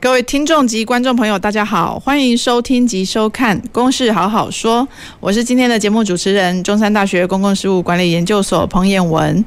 各位听众及观众朋友，大家好，欢迎收听及收看《公事好好说》，我是今天的节目主持人，中山大学公共事务管理研究所彭彦文。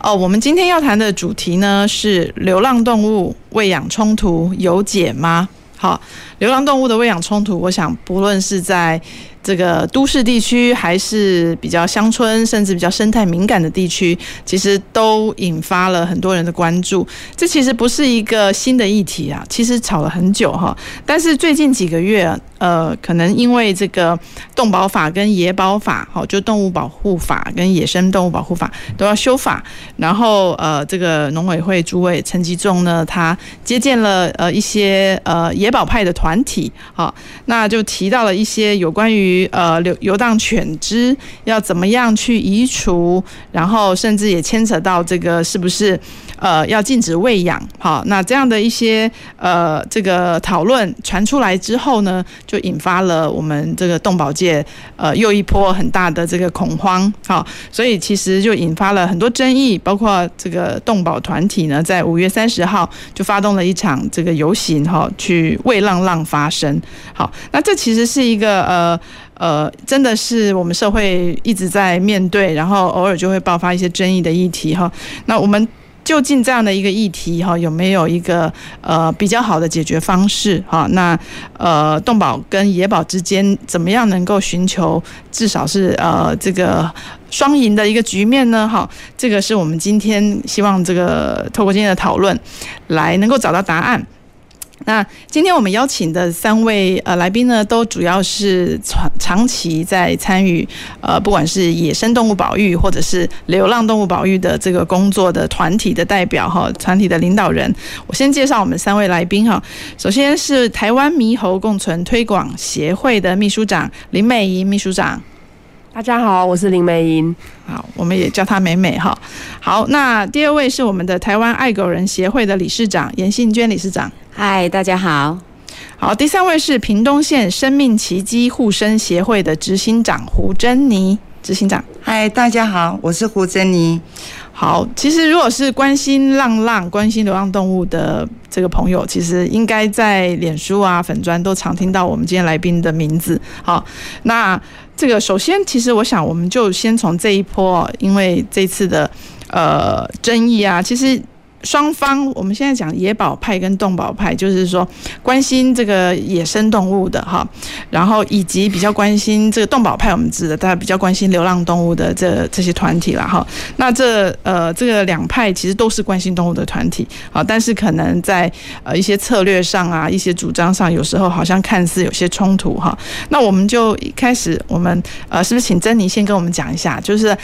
哦，我们今天要谈的主题呢是流浪动物喂养冲突有解吗？好，流浪动物的喂养冲突，我想不论是在这个都市地区还是比较乡村，甚至比较生态敏感的地区，其实都引发了很多人的关注。这其实不是一个新的议题啊，其实吵了很久哈。但是最近几个月，呃，可能因为这个动保法跟野保法，好，就动物保护法跟野生动物保护法都要修法。然后呃，这个农委会主委陈吉仲呢，他接见了呃一些呃野保派的团团体，啊，那就提到了一些有关于。呃，流游荡犬只要怎么样去移除，然后甚至也牵扯到这个是不是呃要禁止喂养？好，那这样的一些呃这个讨论传出来之后呢，就引发了我们这个动保界呃又一波很大的这个恐慌。好，所以其实就引发了很多争议，包括这个动保团体呢，在五月三十号就发动了一场这个游行，哈，去为浪浪发声。好，那这其实是一个呃。呃，真的是我们社会一直在面对，然后偶尔就会爆发一些争议的议题哈。那我们究竟这样的一个议题哈，有没有一个呃比较好的解决方式哈？那呃，动保跟野保之间怎么样能够寻求至少是呃这个双赢的一个局面呢？哈，这个是我们今天希望这个透过今天的讨论来能够找到答案。那今天我们邀请的三位呃来宾呢，都主要是长长期在参与呃，不管是野生动物保育或者是流浪动物保育的这个工作的团体的代表哈，团体的领导人。我先介绍我们三位来宾哈，首先是台湾猕猴共存推广协会的秘书长林美吟秘书长。大家好，我是林美吟。好，我们也叫她美美哈。好，那第二位是我们的台湾爱狗人协会的理事长严信娟理事长。嗨，大家好。好，第三位是屏东县生命奇迹护生协会的执行长胡珍妮执行长。嗨，大家好，我是胡珍妮。好，其实如果是关心浪浪、关心流浪动物的这个朋友，其实应该在脸书啊、粉专都常听到我们今天来宾的名字。好，那这个首先，其实我想，我们就先从这一波，因为这次的呃争议啊，其实。双方，我们现在讲野保派跟动保派，就是说关心这个野生动物的哈，然后以及比较关心这个动保派，我们指的大家比较关心流浪动物的这这些团体了哈。那这呃这个两派其实都是关心动物的团体啊，但是可能在呃一些策略上啊，一些主张上，有时候好像看似有些冲突哈。那我们就一开始，我们呃是不是请珍妮先跟我们讲一下，就是。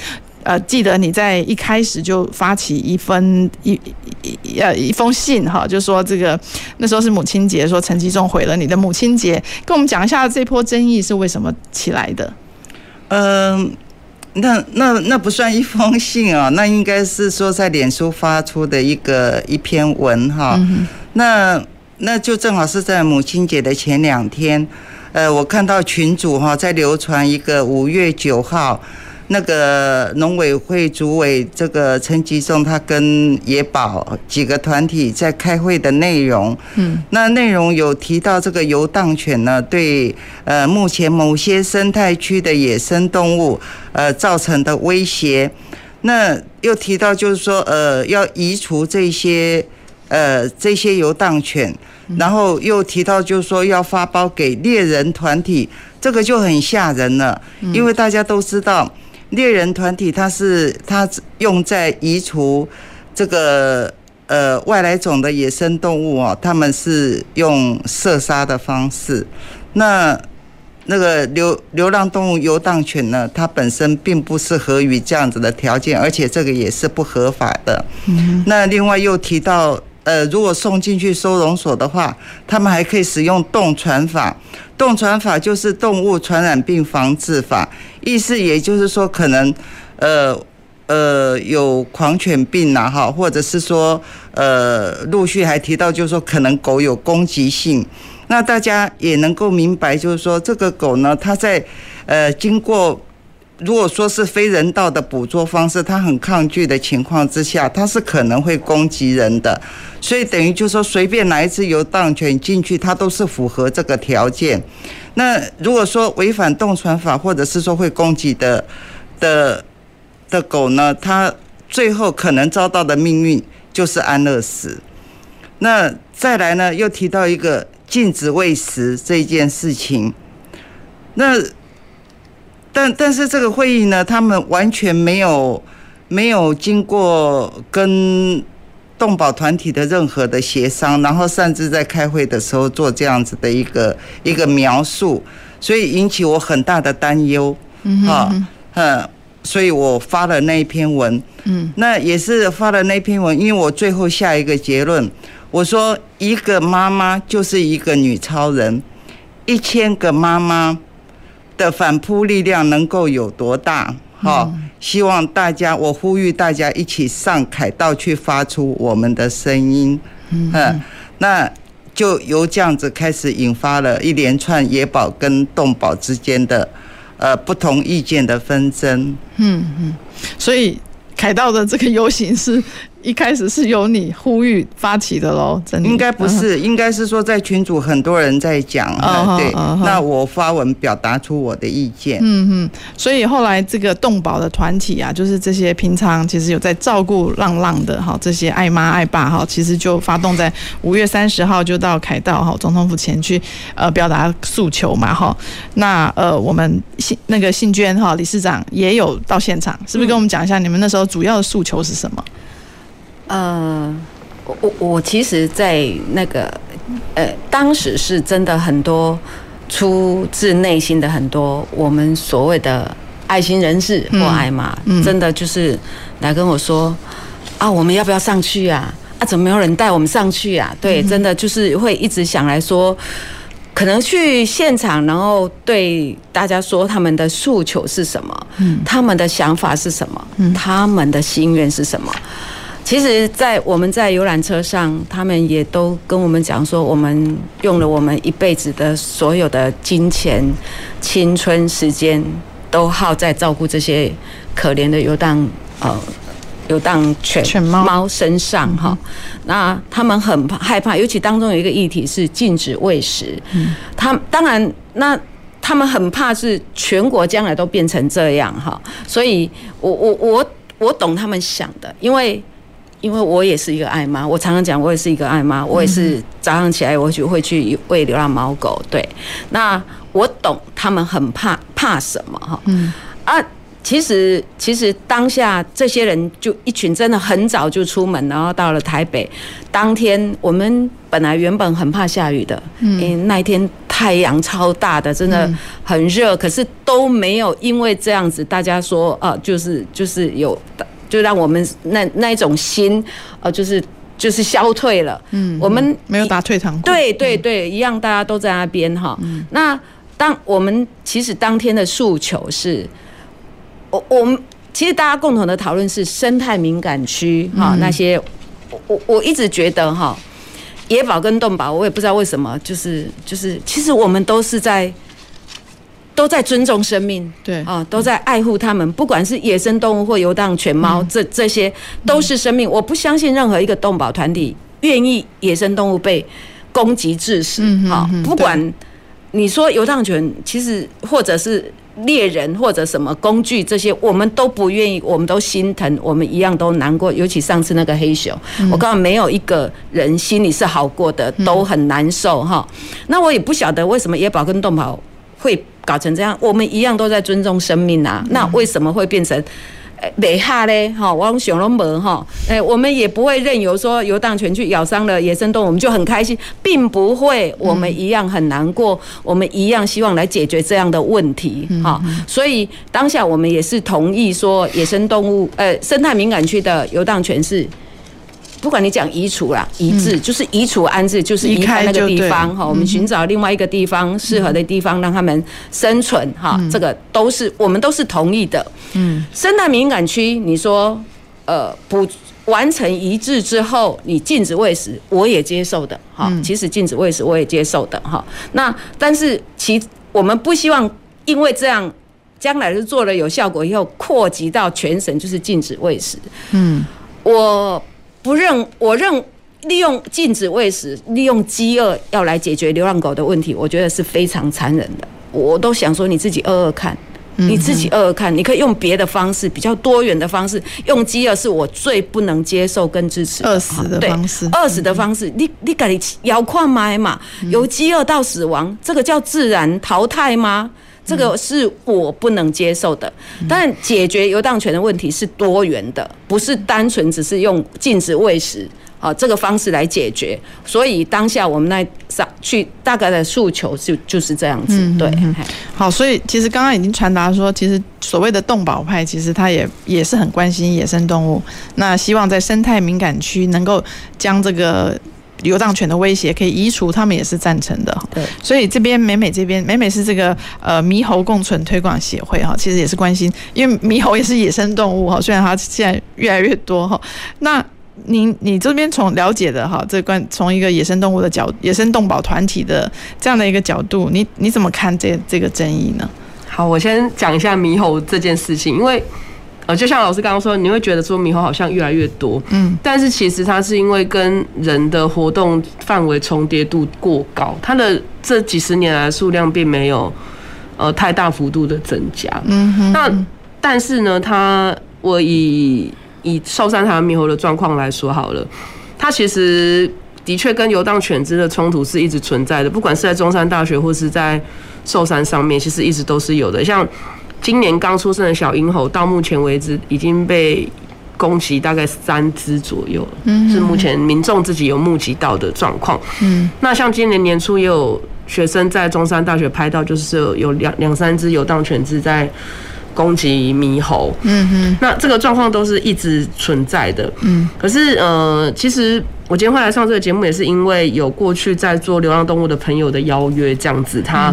呃，记得你在一开始就发起一封一一呃一封信哈，就说这个那时候是母亲节，说陈吉仲毁了你的母亲节，跟我们讲一下这波争议是为什么起来的？嗯、呃，那那那不算一封信啊，那应该是说在脸书发出的一个一篇文哈。嗯、那那就正好是在母亲节的前两天，呃，我看到群主哈在流传一个五月九号。那个农委会主委这个陈吉仲，他跟野保几个团体在开会的内容，嗯，那内容有提到这个游荡犬呢，对呃目前某些生态区的野生动物呃造成的威胁，那又提到就是说呃要移除这些呃这些游荡犬，然后又提到就是说要发包给猎人团体，这个就很吓人了，因为大家都知道。猎人团体，它是它用在移除这个呃外来种的野生动物哦，他们是用射杀的方式。那那个流流浪动物游荡犬呢，它本身并不适合于这样子的条件，而且这个也是不合法的。那另外又提到呃，如果送进去收容所的话，他们还可以使用动传法。动传法就是动物传染病防治法，意思也就是说，可能呃呃有狂犬病呐，哈，或者是说呃陆续还提到，就是说可能狗有攻击性。那大家也能够明白，就是说这个狗呢，它在呃经过。如果说是非人道的捕捉方式，它很抗拒的情况之下，它是可能会攻击人的。所以等于就是说，随便哪一只游荡犬进去，它都是符合这个条件。那如果说违反动传法，或者是说会攻击的的的狗呢，它最后可能遭到的命运就是安乐死。那再来呢，又提到一个禁止喂食这件事情，那。但但是这个会议呢，他们完全没有没有经过跟动保团体的任何的协商，然后擅自在开会的时候做这样子的一个一个描述，所以引起我很大的担忧。嗯嗯嗯，所以我发了那一篇文。嗯，那也是发了那篇文，因为我最后下一个结论，我说一个妈妈就是一个女超人，一千个妈妈。的反扑力量能够有多大？好，希望大家，我呼吁大家一起上凯道去发出我们的声音。嗯，那就由这样子开始引发了一连串野保跟动保之间的呃不同意见的纷争。嗯嗯，所以凯道的这个游行是。一开始是由你呼吁发起的喽，真的应该不是，应该是说在群组很多人在讲啊，对，那我发文表达出我的意见。嗯嗯，所以后来这个动保的团体啊，就是这些平常其实有在照顾浪浪的哈，这些爱妈爱爸哈，其实就发动在五月三十号就到凯道哈总统府前去呃表达诉求嘛哈。那呃我们信那个信娟哈理事长也有到现场，是不是跟我们讲一下你们那时候主要的诉求是什么？呃，我我我其实，在那个呃，当时是真的很多出自内心的很多我们所谓的爱心人士或爱妈，嗯、真的就是来跟我说啊，我们要不要上去啊？啊，怎么没有人带我们上去啊？对，真的就是会一直想来说，可能去现场，然后对大家说他们的诉求是什么，嗯，他们的想法是什么，嗯，他们的心愿是什么。其实，在我们在游览车上，他们也都跟我们讲说，我们用了我们一辈子的所有的金钱、青春、时间，都耗在照顾这些可怜的游荡呃游荡犬犬猫猫身上哈。那他们很害怕，尤其当中有一个议题是禁止喂食。嗯，他当然，那他们很怕是全国将来都变成这样哈。所以我我我我懂他们想的，因为。因为我也是一个爱妈，我常常讲，我也是一个爱妈，我也是早上起来我就会去喂流浪猫狗。对，那我懂他们很怕怕什么哈。嗯啊，其实其实当下这些人就一群真的很早就出门，然后到了台北。当天我们本来原本很怕下雨的，嗯，因为那一天太阳超大的，真的很热，可是都没有因为这样子，大家说啊，就是就是有。就让我们那那一种心，呃，就是就是消退了。嗯，我们没有打退堂鼓。对对对，一样，大家都在那边哈。嗯，那当我们其实当天的诉求是，我我们其实大家共同的讨论是生态敏感区哈，那些我我我一直觉得哈，野保跟动保，我也不知道为什么，就是就是，其实我们都是在。都在尊重生命，对啊，都在爱护他们，不管是野生动物或游荡犬猫，这这些都是生命。我不相信任何一个动保团体愿意野生动物被攻击致死。啊，不管你说游荡犬，其实或者是猎人或者什么工具这些，我们都不愿意，我们都心疼，我们一样都难过。尤其上次那个黑熊，我告诉没有一个人心里是好过的，都很难受哈。那我也不晓得为什么野保跟动保会。搞成这样，我们一样都在尊重生命啊，那为什么会变成没哈嘞？哈，我熊龙门哈，哎，我们也不会任由说游荡犬去咬伤了野生动物，我们就很开心，并不会，我们一样很难过，我们一样希望来解决这样的问题哈。所以当下我们也是同意说，野生动物呃生态敏感区的游荡犬是不管你讲移除啦、移置，就是移除安置，就是离开那个地方哈。我们寻找另外一个地方适合的地方，让他们生存哈。这个都是我们都是同意的。嗯，生态敏感区，你说呃不完成移置之后，你禁止喂食，我也接受的哈。其实禁止喂食我也接受的哈。那但是其我们不希望因为这样。将来是做了有效果以后，扩及到全省就是禁止喂食。嗯，我不认，我认利用禁止喂食，利用饥饿要来解决流浪狗的问题，我觉得是非常残忍的。我都想说，你自己饿饿看，你自己饿饿看，你可以用别的方式，比较多元的方式。用饥饿是我最不能接受跟支持饿死的方式，饿死的方式，你你赶紧遥控麦嘛，由饥饿到死亡，这个叫自然淘汰吗？这个是我不能接受的，但解决游荡犬的问题是多元的，不是单纯只是用禁止喂食啊这个方式来解决。所以当下我们那上去大概的诉求就就是这样子。对，好，所以其实刚刚已经传达说，其实所谓的动保派，其实他也也是很关心野生动物，那希望在生态敏感区能够将这个。游荡犬的威胁可以移除，他们也是赞成的。对，所以这边美美这边美美是这个呃猕猴共存推广协会哈，其实也是关心，因为猕猴也是野生动物哈，虽然它现在越来越多哈。那你你这边从了解的哈，这关从一个野生动物的角，野生动保团体的这样的一个角度，你你怎么看这这个争议呢？好，我先讲一下猕猴这件事情，因为。呃，就像老师刚刚说，你会觉得说猕猴好像越来越多，嗯，但是其实它是因为跟人的活动范围重叠度过高，它的这几十年来数量并没有呃太大幅度的增加，嗯哼。那但是呢，它我以以寿山台湾猕猴的状况来说好了，它其实的确跟游荡犬只的冲突是一直存在的，不管是在中山大学或是在寿山上面，其实一直都是有的，像。今年刚出生的小婴猴，到目前为止已经被攻击大概三只左右，嗯，是目前民众自己有目击到的状况。嗯，那像今年年初也有学生在中山大学拍到，就是有两两三只游荡犬只在攻击猕猴。嗯哼，那这个状况都是一直存在的。嗯，可是呃，其实我今天会来上这个节目，也是因为有过去在做流浪动物的朋友的邀约，这样子，他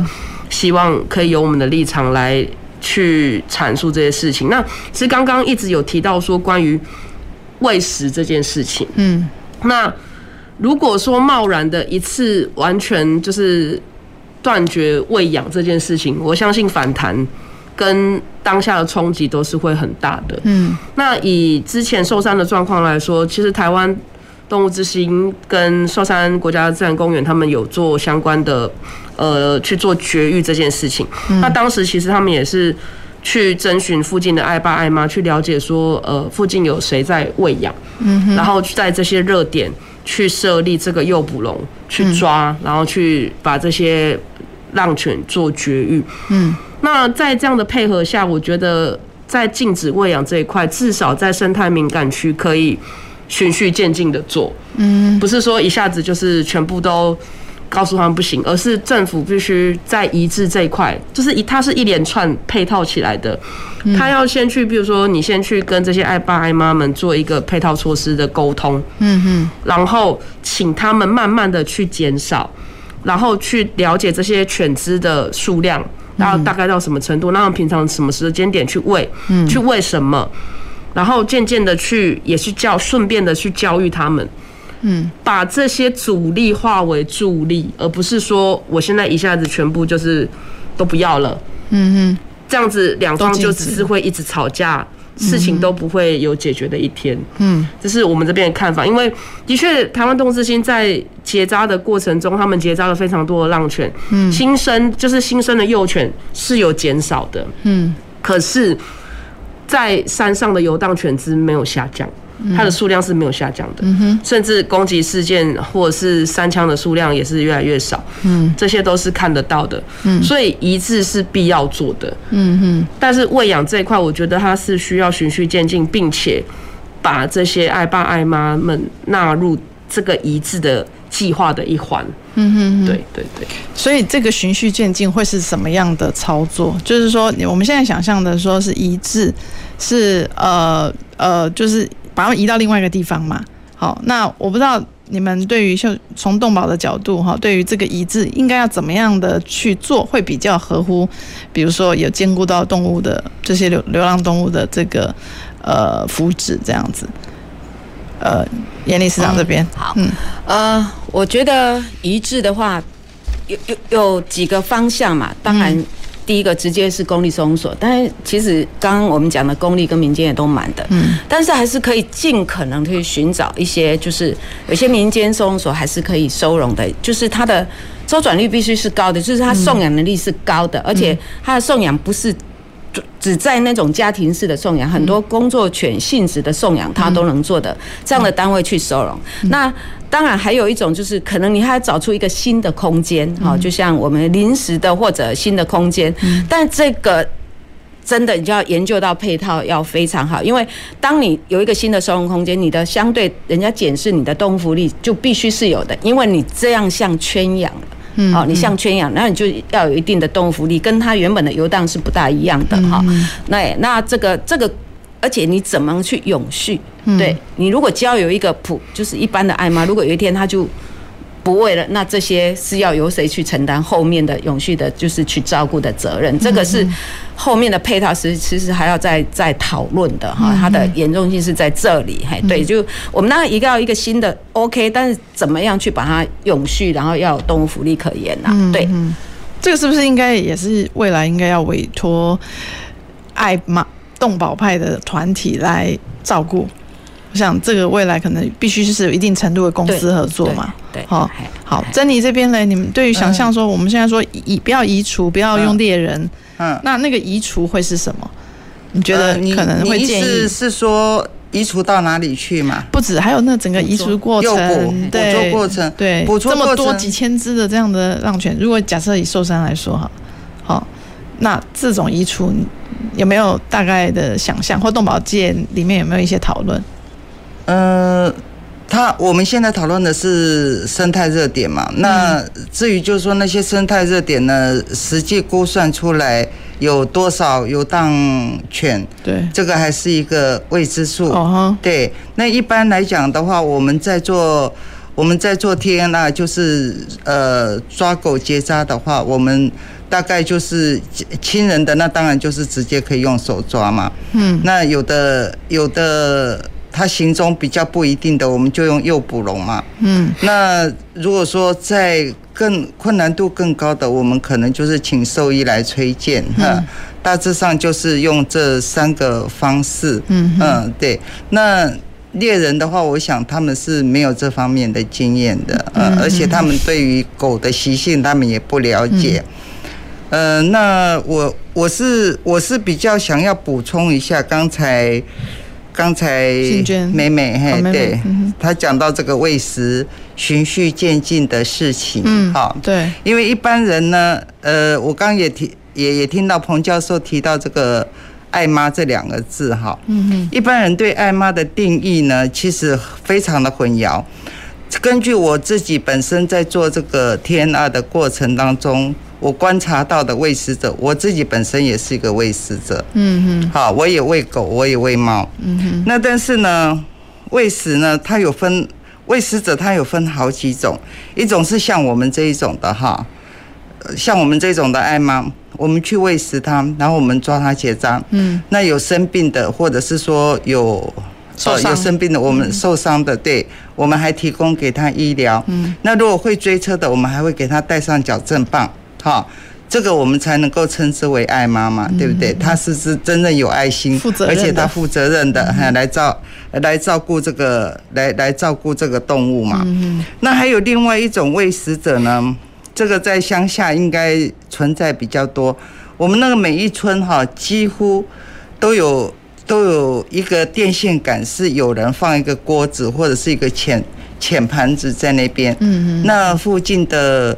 希望可以由我们的立场来。去阐述这些事情。那其实刚刚一直有提到说关于喂食这件事情。嗯，那如果说贸然的一次完全就是断绝喂养这件事情，我相信反弹跟当下的冲击都是会很大的。嗯，那以之前受伤的状况来说，其实台湾。动物之心跟寿山国家自然公园，他们有做相关的，呃，去做绝育这件事情。那当时其实他们也是去征询附近的爱爸爱妈，去了解说，呃，附近有谁在喂养，然后在这些热点去设立这个诱捕笼去抓，然后去把这些浪犬做绝育。嗯，那在这样的配合下，我觉得在禁止喂养这一块，至少在生态敏感区可以。循序渐进的做，嗯，不是说一下子就是全部都告诉他们不行，而是政府必须在移置这一块，就是一它是一连串配套起来的，他要先去，比如说你先去跟这些爱爸爱妈们做一个配套措施的沟通，嗯哼，然后请他们慢慢的去减少，然后去了解这些犬只的数量，然后大概到什么程度，然后平常什么时间点去喂，嗯，去喂什么。然后渐渐的去，也是教，顺便的去教育他们，嗯，把这些阻力化为助力，而不是说我现在一下子全部就是都不要了，嗯哼，这样子两方就只是会一直吵架，事情都不会有解决的一天，嗯，这是我们这边的看法。因为的确，台湾动物之心在结扎的过程中，他们结扎了非常多的浪犬，嗯，新生就是新生的幼犬是有减少的，嗯，可是。在山上的游荡犬只没有下降，它的数量是没有下降的，甚至攻击事件或者是三枪的数量也是越来越少，这些都是看得到的，所以移置是必要做的，但是喂养这一块，我觉得它是需要循序渐进，并且把这些爱爸爱妈们纳入这个移置的计划的一环。嗯哼，对对对，所以这个循序渐进会是什么样的操作？就是说，我们现在想象的说是移置，是呃呃，就是把它们移到另外一个地方嘛。好，那我不知道你们对于就从动保的角度哈，对于这个移植应该要怎么样的去做，会比较合乎，比如说有兼顾到动物的这些流流浪动物的这个呃福祉这样子。呃，严理事长这边、嗯、好，嗯，呃，我觉得一致的话，有有有几个方向嘛。当然，第一个直接是公立收容所，但是其实刚刚我们讲的公立跟民间也都满的，嗯，但是还是可以尽可能去寻找一些，就是有些民间收容所还是可以收容的，就是它的周转率必须是高的，就是它送养能力是高的，而且它的送养不是。只在那种家庭式的送养，很多工作犬性质的送养，他都能做的这样的单位去收容。那当然还有一种就是，可能你还要找出一个新的空间，哈，就像我们临时的或者新的空间。但这个真的你就要研究到配套要非常好，因为当你有一个新的收容空间，你的相对人家检视你的动物福利就必须是有的，因为你这样像圈养了。嗯，好，你像圈养，那你就要有一定的动物福利，跟它原本的游荡是不大一样的哈。那那这个这个，而且你怎么去永续？对，你如果交有一个普，就是一般的爱妈，如果有一天它就。不为了，那这些是要由谁去承担后面的永续的，就是去照顾的责任？这个是后面的配套，是其实还要再再讨论的哈。它的严重性是在这里，嘿，对，就我们当然一个要一个新的 OK，但是怎么样去把它永续，然后要有动物福利可言呐？对，这个是不是应该也是未来应该要委托爱马动保派的团体来照顾？我想这个未来可能必须是有一定程度的公司合作嘛。对，好，好，珍妮这边呢，你们对于想象说，我们现在说移不要移除，不要用猎人，嗯，那那个移除会是什么？你觉得可能会建议是是说移除到哪里去嘛？不止，还有那整个移除过程，对，捕捉过程，对，这么多几千只的这样的浪犬，如果假设以寿山来说哈，好，那这种移除有没有大概的想象，或动保界里面有没有一些讨论？呃。他我们现在讨论的是生态热点嘛？那至于就是说那些生态热点呢，实际估算出来有多少游荡犬？对，这个还是一个未知数。哦，对。那一般来讲的话，我们在做我们在做 TNR，就是呃抓狗结扎的话，我们大概就是亲人的，那当然就是直接可以用手抓嘛。嗯。那有的有的。它行踪比较不一定的，我们就用诱捕笼嘛。嗯，那如果说在更困难度更高的，我们可能就是请兽医来推荐哈。嗯、大致上就是用这三个方式。嗯嗯，对。那猎人的话，我想他们是没有这方面的经验的，嗯，而且他们对于狗的习性，他们也不了解。嗯、呃，那我我是我是比较想要补充一下刚才。刚才美美嘿，对，他讲到这个喂食循序渐进的事情，嗯，好，对，因为一般人呢，呃，我刚刚也提，也也听到彭教授提到这个“爱妈”这两个字，哈，嗯嗯，一般人对“爱妈”的定义呢，其实非常的混淆。根据我自己本身在做这个 TNR 的过程当中。我观察到的喂食者，我自己本身也是一个喂食者。嗯哼，好，我也喂狗，我也喂猫。嗯哼，那但是呢，喂食呢，它有分喂食者，它有分好几种。一种是像我们这一种的哈，像我们这种的爱猫，我们去喂食它，然后我们抓它结扎。嗯，那有生病的，或者是说有受伤、呃、有生病的，我们受伤的，对，我们还提供给他医疗。嗯，那如果会追车的，我们还会给他带上矫正棒。哈，这个我们才能够称之为爱妈妈，对不对？他是是真正有爱心，而且他负责任的，哈，来照来照顾这个，来来照顾这个动物嘛。嗯那还有另外一种喂食者呢，这个在乡下应该存在比较多。我们那个每一村哈，几乎都有都有一个电线杆，是有人放一个锅子或者是一个浅浅盘子在那边。嗯嗯。那附近的。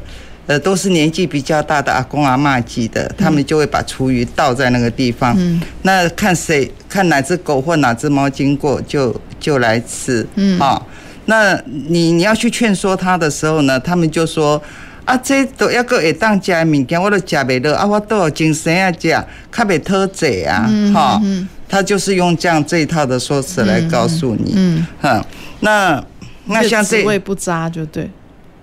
呃，都是年纪比较大的阿公阿妈级的，他们就会把厨余倒在那个地方。嗯，那看谁看哪只狗或哪只猫经过就，就就来吃。嗯，啊，那你你要去劝说他的时候呢，他们就说啊，这都要个会当家的物件，我都食袂落啊，我都有精神啊，食，较袂讨债啊，哈、嗯。他就是用这样这一套的说辞来告诉你。嗯，哈、嗯，那。那像这职位不扎就对。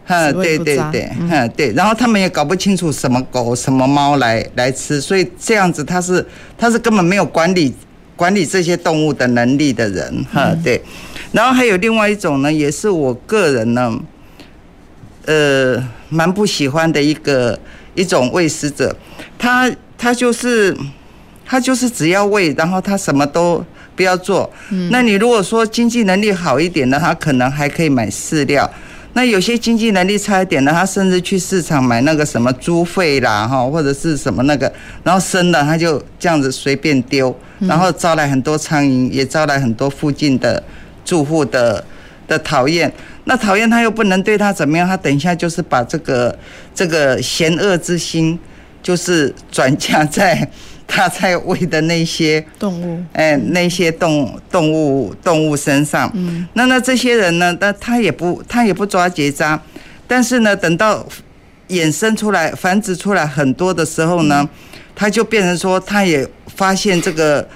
哈，对对对，嗯对，然后他们也搞不清楚什么狗什么猫来来吃，所以这样子他是他是根本没有管理管理这些动物的能力的人，哈对。然后还有另外一种呢，也是我个人呢，呃，蛮不喜欢的一个一种喂食者，他他就是他就是只要喂，然后他什么都不要做。那你如果说经济能力好一点的，他可能还可以买饲料。那有些经济能力差一点的，他甚至去市场买那个什么猪肺啦，哈，或者是什么那个，然后生的他就这样子随便丢，然后招来很多苍蝇，也招来很多附近的住户的的讨厌。那讨厌他又不能对他怎么样，他等一下就是把这个这个嫌恶之心，就是转嫁在。他在喂的那些动物，哎，那些动动物动物身上，嗯，那那这些人呢？那他也不他也不抓结扎，但是呢，等到衍生出来、繁殖出来很多的时候呢，他就变成说，他也发现这个。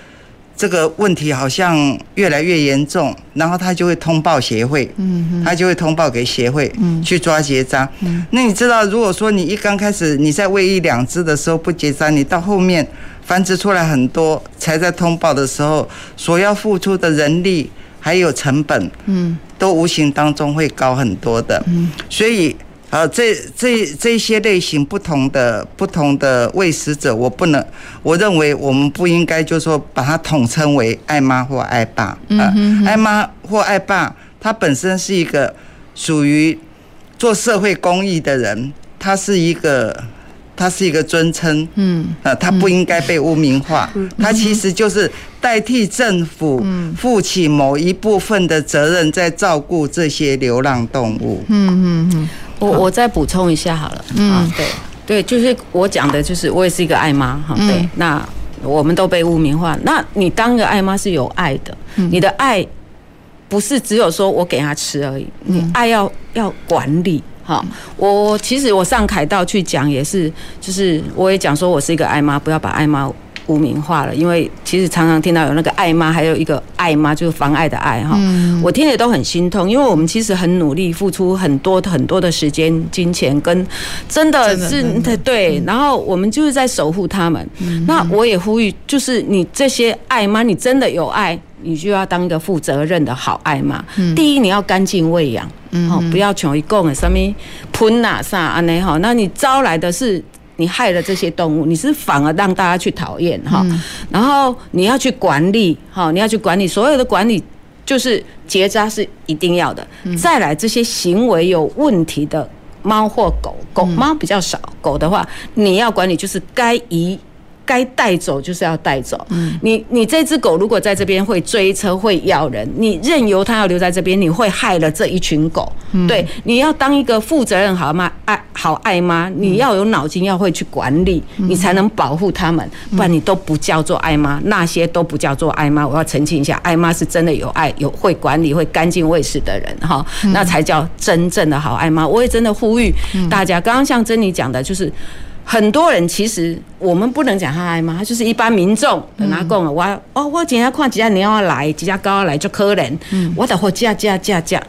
这个问题好像越来越严重，然后他就会通报协会，嗯，他就会通报给协会，嗯，去抓结扎。嗯，那你知道，如果说你一刚开始你在喂一两只的时候不结扎，你到后面繁殖出来很多，才在通报的时候，所要付出的人力还有成本，嗯，都无形当中会高很多的，嗯，所以。啊，这这这些类型不同的不同的喂食者，我不能，我认为我们不应该就是说把它统称为爱妈或爱爸啊。爱妈或爱爸，他本身是一个属于做社会公益的人，他是一个他是一个尊称，嗯，啊，它不应该被污名化，它其实就是代替政府负起某一部分的责任，在照顾这些流浪动物。嗯嗯嗯。我我再补充一下好了，嗯，对。对，就是我讲的，就是我也是一个爱妈哈，对，那我们都被污名化，那你当个爱妈是有爱的，你的爱不是只有说我给他吃而已，你爱要要管理哈。我其实我上凯道去讲也是，就是我也讲说我是一个爱妈，不要把爱妈。污名化了，因为其实常常听到有那个爱妈，还有一个爱妈，就是妨碍的爱哈。我听了都很心痛，因为我们其实很努力，付出很多很多的时间、金钱，跟真的是对。然后我们就是在守护他们。那我也呼吁，就是你这些爱妈，你真的有爱，你就要当一个负责任的好爱妈。第一，你要干净喂养，好，不要穷一共的什么喷哪啥安尼哈。那你招来的是。你害了这些动物，你是反而让大家去讨厌哈，然后你要去管理哈，你要去管理所有的管理，就是结扎是一定要的。再来这些行为有问题的猫或狗，狗猫比较少，狗的话你要管理，就是该移。该带走就是要带走。嗯你你这只狗如果在这边会追车会咬人，你任由它要留在这边，你会害了这一群狗。对，你要当一个负责任好妈爱好爱妈，你要有脑筋，要会去管理，你才能保护他们。不然你都不叫做爱妈，那些都不叫做爱妈。我要澄清一下，爱妈是真的有爱、有会管理、会干净卫士的人哈，那才叫真正的好爱妈。我也真的呼吁大家，刚刚像珍妮讲的，就是。很多人其实我们不能讲他爱妈，他就是一般民众。拿讲啊，我哦，我今天看几家鸟要来，几家狗要来就可怜。我等会嫁嫁嫁嫁。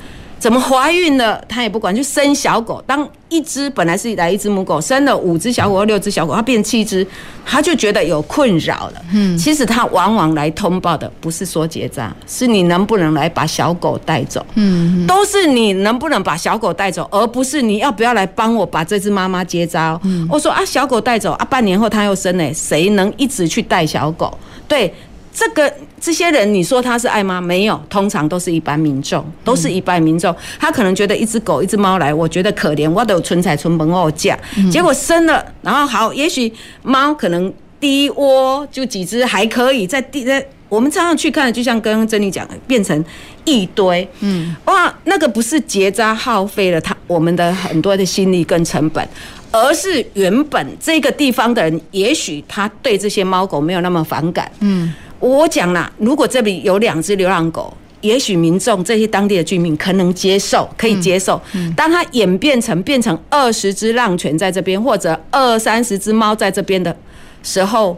怎么怀孕了，他也不管，就生小狗。当一只本来是来一只母狗，生了五只小狗或六只小狗，它变七只，他就觉得有困扰了。嗯，其实他往往来通报的不是说结扎，是你能不能来把小狗带走。嗯，都是你能不能把小狗带走，而不是你要不要来帮我把这只妈妈结扎。嗯，我说啊，小狗带走啊，半年后他又生嘞，谁能一直去带小狗？对。这个这些人，你说他是爱吗？没有，通常都是一般民众，都是一般民众。他可能觉得一只狗、一只猫来，我觉得可怜，我都有存在存本哦价。结果生了，然后好，也许猫可能第一窝就几只还可以，在第在我们常常去看，就像刚刚珍妮讲的，变成一堆。嗯，哇，那个不是结扎耗费了他我们的很多的心力跟成本，而是原本这个地方的人，也许他对这些猫狗没有那么反感。嗯。我讲了，如果这里有两只流浪狗，也许民众这些当地的居民可能接受，可以接受。当它演变成变成二十只浪犬在这边，或者二三十只猫在这边的时候，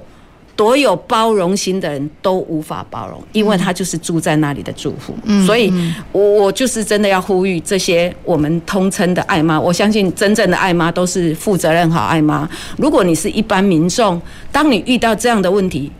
多有包容心的人都无法包容，因为他就是住在那里的住户。嗯，所以我我就是真的要呼吁这些我们通称的爱妈，我相信真正的爱妈都是负责任好爱妈。如果你是一般民众，当你遇到这样的问题，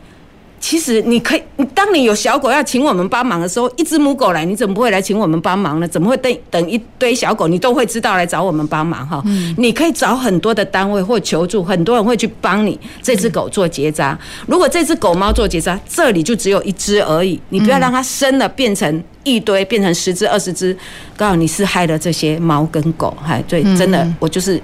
其实你可以，当你有小狗要请我们帮忙的时候，一只母狗来，你怎么不会来请我们帮忙呢？怎么会等等一堆小狗，你都会知道来找我们帮忙哈？嗯、你可以找很多的单位或求助，很多人会去帮你这只狗做结扎。如果这只狗猫做结扎，这里就只有一只而已，你不要让它生了变成一堆，变成十只二十只，告诉你是害了这些猫跟狗，嗨，对，真的，我就是。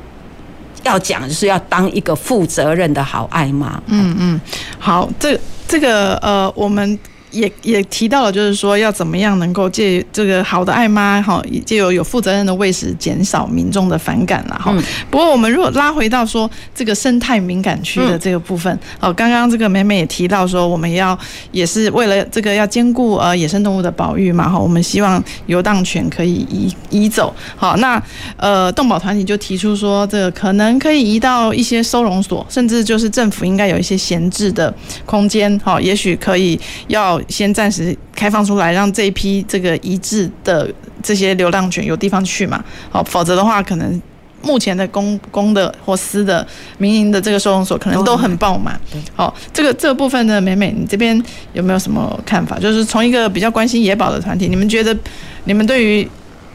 要讲就是要当一个负责任的好爱妈。嗯嗯，好，这这个呃，我们。也也提到了，就是说要怎么样能够借这个好的爱妈哈，借由有负责任的喂食，减少民众的反感了哈。不过我们如果拉回到说这个生态敏感区的这个部分，哦，刚刚这个美美也提到说，我们要也是为了这个要兼顾呃野生动物的保育嘛哈，我们希望游荡犬可以移移走。好，那呃动保团体就提出说，这个可能可以移到一些收容所，甚至就是政府应该有一些闲置的空间，哈，也许可以要。先暂时开放出来，让这一批这个移置的这些流浪犬有地方去嘛？好，否则的话，可能目前的公公的或私的民营的这个收容所可能都很爆满。好，这个这个部分呢，美美，你这边有没有什么看法？就是从一个比较关心野保的团体，你们觉得你们对于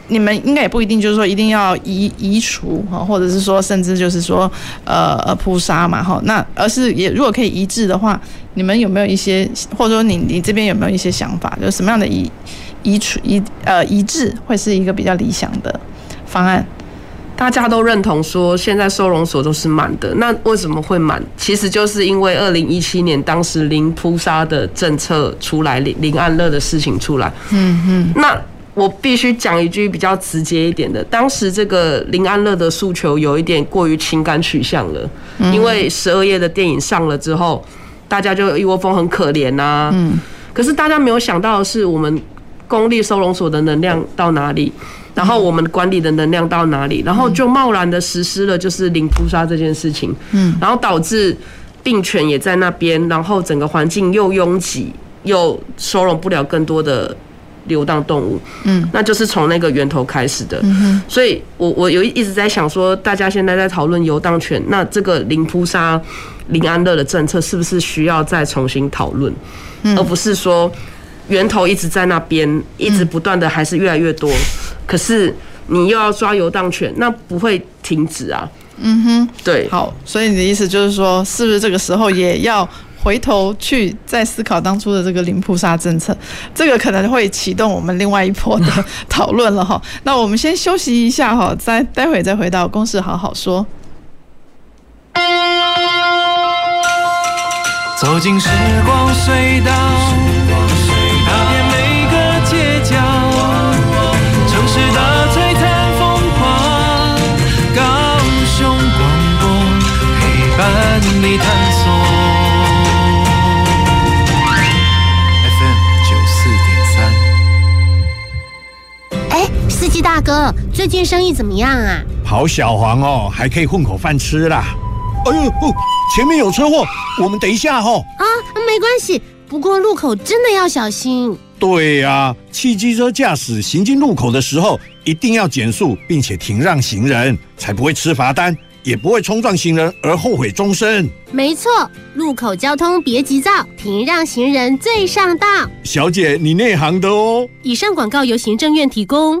你们应该也不一定就是说一定要移移除哈，或者是说甚至就是说呃呃扑杀嘛哈，那而是也如果可以移置的话。你们有没有一些，或者说你你这边有没有一些想法？就是什么样的移移除移呃移置会是一个比较理想的方案？大家都认同说，现在收容所都是满的，那为什么会满？其实就是因为二零一七年当时零扑杀的政策出来，零零安乐的事情出来。嗯嗯。那我必须讲一句比较直接一点的，当时这个林安乐的诉求有一点过于情感取向了，因为十二夜的电影上了之后。大家就一窝蜂很可怜呐、啊，嗯，可是大家没有想到的是，我们公立收容所的能量到哪里，然后我们管理的能量到哪里，然后就贸然的实施了就是零扑杀这件事情，嗯，然后导致病犬也在那边，然后整个环境又拥挤，又收容不了更多的流浪动物，嗯，那就是从那个源头开始的，嗯，所以我我有一直在想说，大家现在在讨论游荡犬，那这个零扑杀。零安乐的政策是不是需要再重新讨论，而不是说源头一直在那边，一直不断的还是越来越多，可是你又要抓游荡犬，那不会停止啊。嗯哼，对。好，所以你的意思就是说，是不是这个时候也要回头去再思考当初的这个零扑杀政策？这个可能会启动我们另外一波的讨论了哈。那我们先休息一下哈，再待会再回到公事好好说。走进时光隧道，踏遍每个街角，城市的璀璨风光，高雄广播陪伴你司机大哥，最近生意怎么样啊？跑小黄哦，还可以混口饭吃啦。哎呦！哦前面有车祸，我们等一下哦。啊，没关系，不过路口真的要小心。对呀，汽机车驾驶行经路口的时候，一定要减速，并且停让行人，才不会吃罚单，也不会冲撞行人而后悔终身。没错，路口交通别急躁，停让行人最上道。小姐，你内行的哦。以上广告由行政院提供。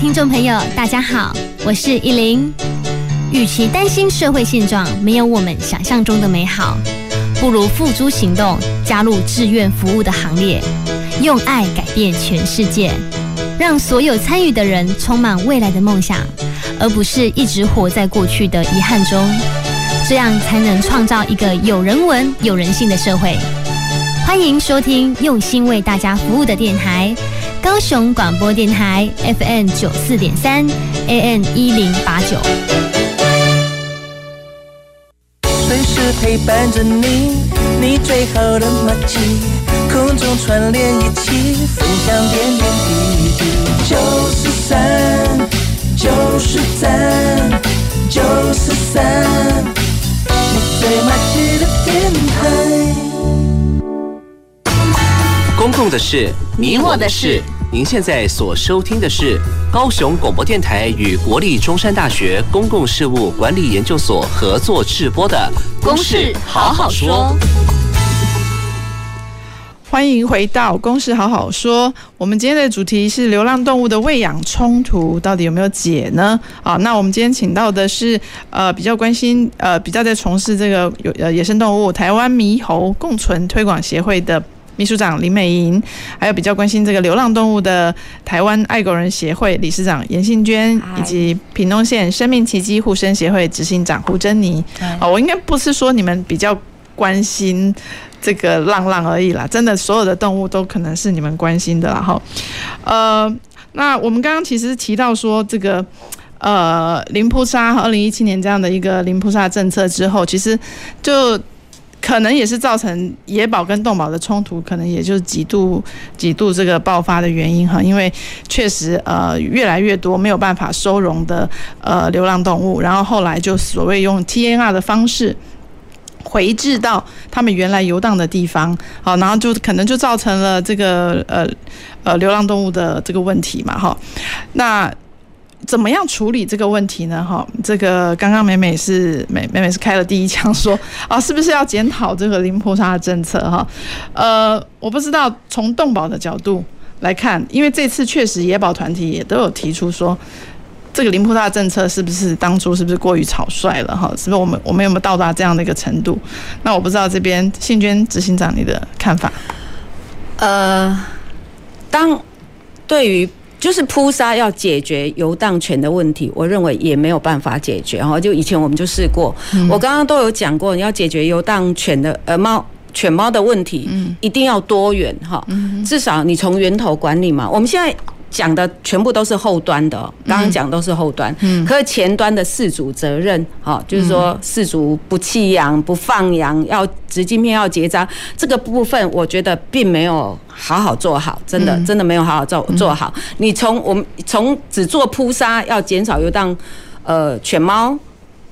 听众朋友，大家好，我是依琳。与其担心社会现状没有我们想象中的美好，不如付诸行动，加入志愿服务的行列，用爱改变全世界，让所有参与的人充满未来的梦想，而不是一直活在过去的遗憾中。这样才能创造一个有人文、有人性的社会。欢迎收听用心为大家服务的电台——高雄广播电台 FM 九四点三，AN 一零八九。随时陪伴着你，你最好的默契，空中串联一起，分享点点滴滴。九四三，就是赞，九四三，你最默契的电台。公共的事，你我的事。您现在所收听的是高雄广播电台与国立中山大学公共事务管理研究所合作制播的《公事好好说》。欢迎回到《公事好好说》。我们今天的主题是流浪动物的喂养冲突，到底有没有解呢？好，那我们今天请到的是呃比较关心呃比较在从事这个有呃野生动物台湾猕猴共存推广协会的。秘书长林美莹，还有比较关心这个流浪动物的台湾爱狗人协会理事长严信娟，以及屏东县生命奇迹护生协会执行长胡珍妮。啊，我应该不是说你们比较关心这个浪浪而已啦，真的所有的动物都可能是你们关心的啦。哈，呃，那我们刚刚其实提到说这个呃零扑杀和二零一七年这样的一个零扑杀政策之后，其实就。可能也是造成野保跟动保的冲突，可能也就是几度几度这个爆发的原因哈。因为确实呃越来越多没有办法收容的呃流浪动物，然后后来就所谓用 TNR 的方式回至到他们原来游荡的地方，好，然后就可能就造成了这个呃呃流浪动物的这个问题嘛哈。那怎么样处理这个问题呢？哈，这个刚刚美美是美美美是开了第一枪，说 啊，是不是要检讨这个零扑杀的政策？哈，呃，我不知道从动保的角度来看，因为这次确实野保团体也都有提出说，这个零扑杀政策是不是当初是不是过于草率了？哈，是不是我们我们有没有到达这样的一个程度？那我不知道这边信娟执行长你的看法？呃，当对于。就是扑杀要解决游荡犬的问题，我认为也没有办法解决哈。就以前我们就试过，我刚刚都有讲过，你要解决游荡犬的呃猫犬猫的问题，一定要多元哈。至少你从源头管理嘛。我们现在。讲的全部都是后端的，刚刚讲都是后端，嗯，可是前端的事主责任，哈，就是说事主不弃养、不放养，要直晶片要结扎，这个部分我觉得并没有好好做好，真的真的没有好好做做好。你从我们从只做扑杀，要减少游荡，呃，犬猫，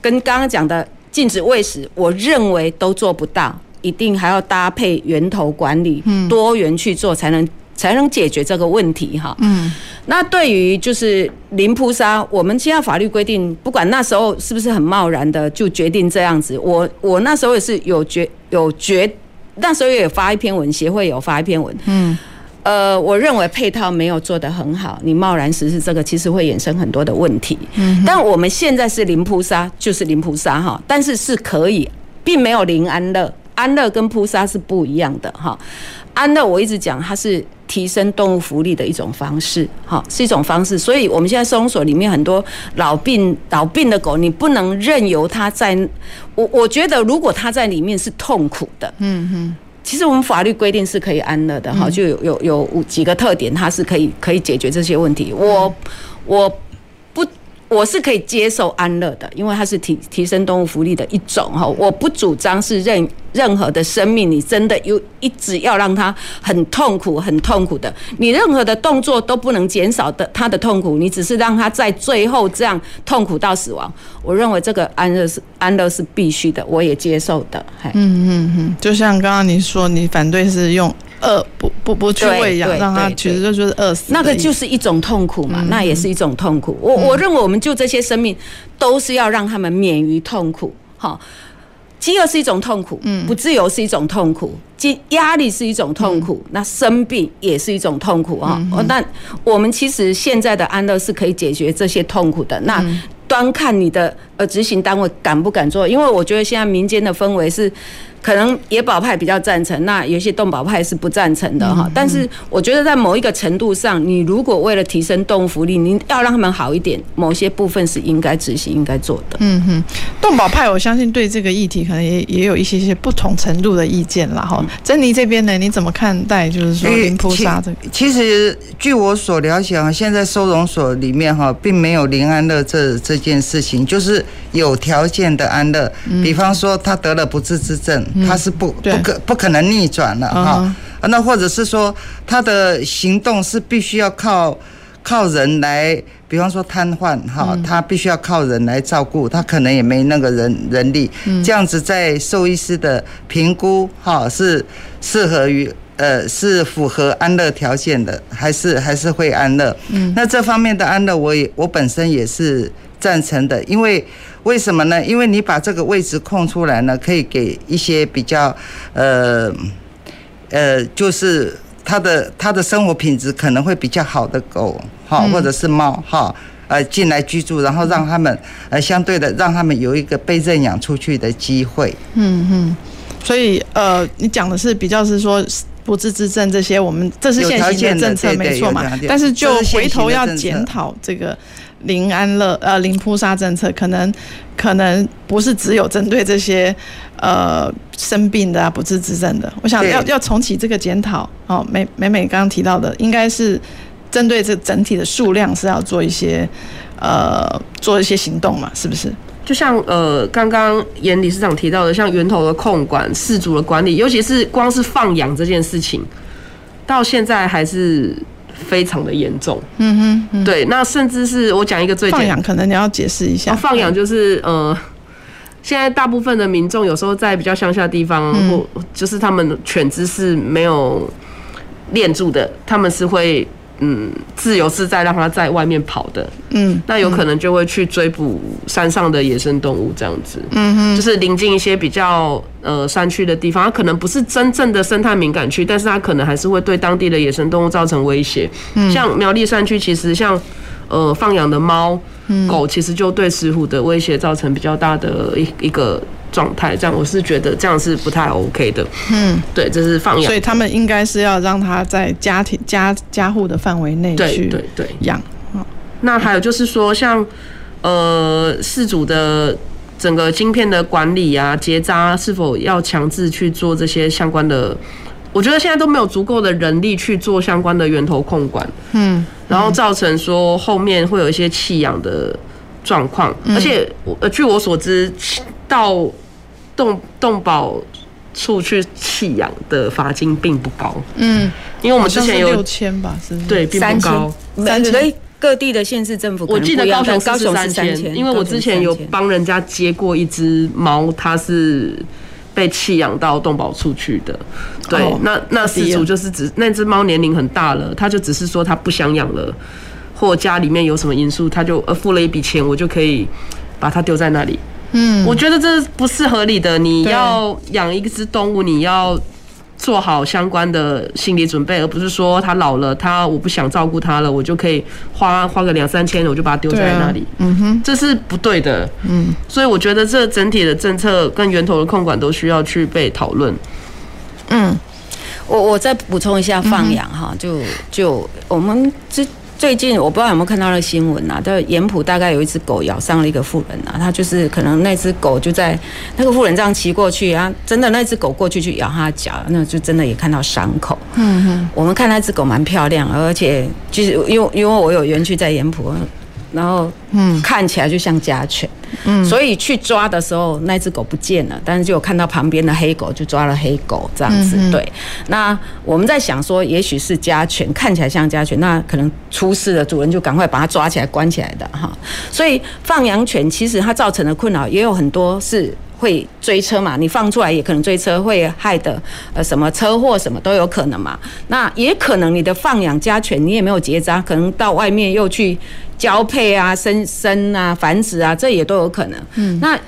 跟刚刚讲的禁止喂食，我认为都做不到，一定还要搭配源头管理，多元去做才能。才能解决这个问题哈。嗯，那对于就是零扑杀，我们现在法律规定，不管那时候是不是很贸然的就决定这样子，我我那时候也是有决有决，那时候也有发一篇文，协会有发一篇文。嗯，呃，我认为配套没有做得很好，你贸然实施这个，其实会衍生很多的问题。嗯，但我们现在是零扑杀，就是零扑杀哈，但是是可以，并没有零安乐，安乐跟扑杀是不一样的哈。安乐我一直讲，它是。提升动物福利的一种方式，哈，是一种方式。所以我们现在收容所里面很多老病老病的狗，你不能任由它在。我我觉得，如果它在里面是痛苦的，嗯哼，其实我们法律规定是可以安乐的，哈，就有有有五几个特点，它是可以可以解决这些问题。我我不。我是可以接受安乐的，因为它是提提升动物福利的一种哈。我不主张是任任何的生命，你真的有一直要让他很痛苦、很痛苦的，你任何的动作都不能减少的他的痛苦，你只是让他在最后这样痛苦到死亡。我认为这个安乐是安乐是必须的，我也接受的。嗯嗯嗯，就像刚刚你说，你反对是用。饿不不不去喂养，让他其实就就是饿死。那个就是一种痛苦嘛，那也是一种痛苦。我我认为我们就这些生命，都是要让他们免于痛苦。哈，饥饿是一种痛苦，嗯不自由是一种痛苦，压压力是一种痛苦，那生病也是一种痛苦啊。那我们其实现在的安乐是可以解决这些痛苦的。那端看你的呃执行单位敢不敢做？因为我觉得现在民间的氛围是。可能野保派比较赞成，那有些动保派是不赞成的哈。但是我觉得在某一个程度上，你如果为了提升动物福利，你要让他们好一点，某些部分是应该执行、应该做的。嗯哼，动保派我相信对这个议题可能也也有一些些不同程度的意见啦哈。珍妮这边呢，你怎么看待？就是说零扑杀这个？其实据我所了解啊，现在收容所里面哈，并没有零安乐这这件事情，就是有条件的安乐，比方说他得了不治之症。他是不不可不可能逆转了哈，那或者是说他的行动是必须要靠靠人来，比方说瘫痪哈，他必须要靠人来照顾，他可能也没那个人人力，这样子在兽医师的评估哈是适合于呃是符合安乐条件的，还是还是会安乐？嗯。那这方面的安乐，我也我本身也是赞成的，因为。为什么呢？因为你把这个位置空出来呢，可以给一些比较，呃，呃，就是它的它的生活品质可能会比较好的狗，哈，或者是猫，哈，呃，进来居住，然后让他们，呃，相对的让他们有一个被认养出去的机会。嗯嗯，所以呃，你讲的是比较是说不治之症这些，我们这是现行的政策没错嘛？但是就回头要检讨这个。零安乐呃零扑杀政策可能可能不是只有针对这些呃生病的啊不治之症的，我想要要重启这个检讨哦。美美美刚刚提到的，应该是针对这整体的数量是要做一些呃做一些行动嘛，是不是？就像呃刚刚严理事长提到的，像源头的控管、饲主的管理，尤其是光是放养这件事情，到现在还是。非常的严重，嗯哼，嗯对，那甚至是我讲一个最放养，可能你要解释一下。哦、放养就是呃，现在大部分的民众有时候在比较乡下的地方，嗯、或就是他们犬只是没有练住的，他们是会。嗯，自由自在让它在外面跑的，嗯，那有可能就会去追捕山上的野生动物这样子，嗯哼，就是临近一些比较呃山区的地方，它可能不是真正的生态敏感区，但是它可能还是会对当地的野生动物造成威胁。嗯，像苗栗山区，其实像呃放养的猫、狗，其实就对石虎的威胁造成比较大的一一个。状态这样，我是觉得这样是不太 OK 的。嗯，对，这是放养，所以他们应该是要让他在家庭家家户的范围内去对对养。那还有就是说，像呃，事主的整个晶片的管理啊、结扎，是否要强制去做这些相关的？我觉得现在都没有足够的人力去做相关的源头控管。嗯，然后造成说后面会有一些弃养的状况，而且呃，据我所知，到动动保处去弃养的罚金并不高，嗯，因为我们之前有六千吧，是对，并不高，三千。各地的县市政府，我记得高雄高雄是三千，因为我之前有帮人家接过一只猫，它是被弃养到动保处去的，对，那那失主就是只那只猫年龄很大了，他就只是说他不想养了，或家里面有什么因素，他就呃付了一笔钱，我就可以把它丢在那里。嗯，我觉得这不是合理的。你要养一只动物，你要做好相关的心理准备，而不是说它老了，它我不想照顾它了，我就可以花花个两三千，我就把它丢在那里。嗯哼，这是不对的。嗯，所以我觉得这整体的政策跟源头的控管都需要去被讨论。嗯，我我再补充一下放养哈，就就我们这。最近我不知道有没有看到那个新闻啊，在盐埔大概有一只狗咬伤了一个妇人啊，他就是可能那只狗就在那个妇人这样骑过去啊，真的那只狗过去去咬他脚，那就真的也看到伤口。嗯哼，我们看那只狗蛮漂亮，而且就是因为因为我有园区在盐埔。然后，嗯，看起来就像家犬，所以去抓的时候，那只狗不见了，但是就有看到旁边的黑狗，就抓了黑狗这样子。嗯、对，那我们在想说，也许是家犬，看起来像家犬，那可能出事了，主人就赶快把它抓起来关起来的哈。所以放养犬其实它造成的困扰也有很多是。会追车嘛？你放出来也可能追车，会害的呃什么车祸什么都有可能嘛。那也可能你的放养家犬你也没有结扎，可能到外面又去交配啊、生生啊、繁殖啊，这也都有可能。嗯，那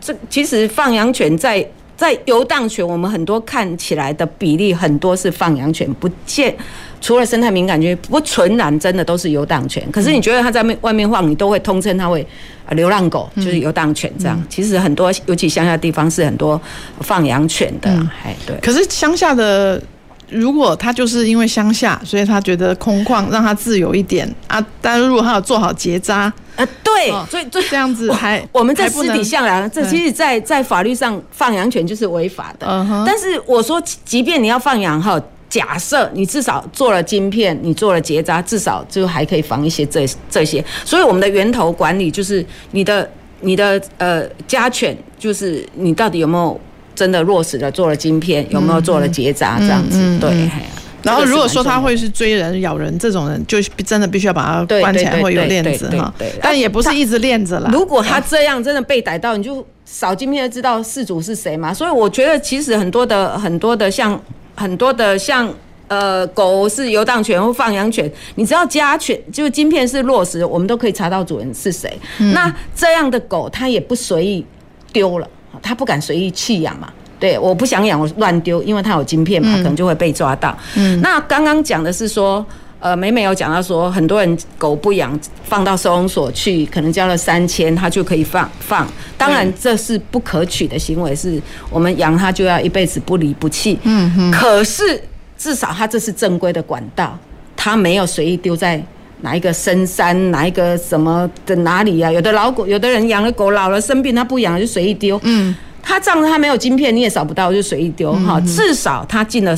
这其实放养犬在在游荡犬，我们很多看起来的比例很多是放养犬，不见除了生态敏感区，不纯然真的都是游荡犬。可是你觉得它在外面晃，你都会通称它为流浪狗，就是游荡犬这样。其实很多，尤其乡下地方是很多放养犬的，哎，对。可是乡下的。如果他就是因为乡下，所以他觉得空旷，让他自由一点啊。但是如果他有做好结扎，呃，对，所以这样子还我们在私底下来，这其实，在在法律上放养犬就是违法的。但是我说，即便你要放养哈，假设你至少做了晶片，你做了结扎，至少就还可以防一些这这些。所以我们的源头管理就是你的你的呃家犬，就是你到底有没有。真的落实了，做了晶片，有没有做了结扎这样子？对。然后如果说他会是追人、咬人这种人，就真的必须要把他关起来，会有链子哈。但也不是一直链着啦。如果他这样真的被逮到，你就扫晶片就知道事主是谁嘛。所以我觉得其实很多的很多的像很多的像呃狗是游荡犬或放养犬，你只要家犬就是晶片是落实，我们都可以查到主人是谁。嗯、那这样的狗它也不随意丢了。他不敢随意弃养嘛？对，我不想养，我乱丢，因为他有晶片嘛，可能就会被抓到。嗯，那刚刚讲的是说，呃，美美有讲到说，很多人狗不养，放到收容所去，可能交了三千，他就可以放放。当然这是不可取的行为，是我们养它就要一辈子不离不弃。嗯哼。可是至少它这是正规的管道，它没有随意丢在。哪一个深山，哪一个什么的哪里啊？有的老狗，有的人养了狗老了生病，他不养就随意丢。嗯，他仗着他没有晶片，你也扫不到，就随意丢哈。嗯、至少他进了。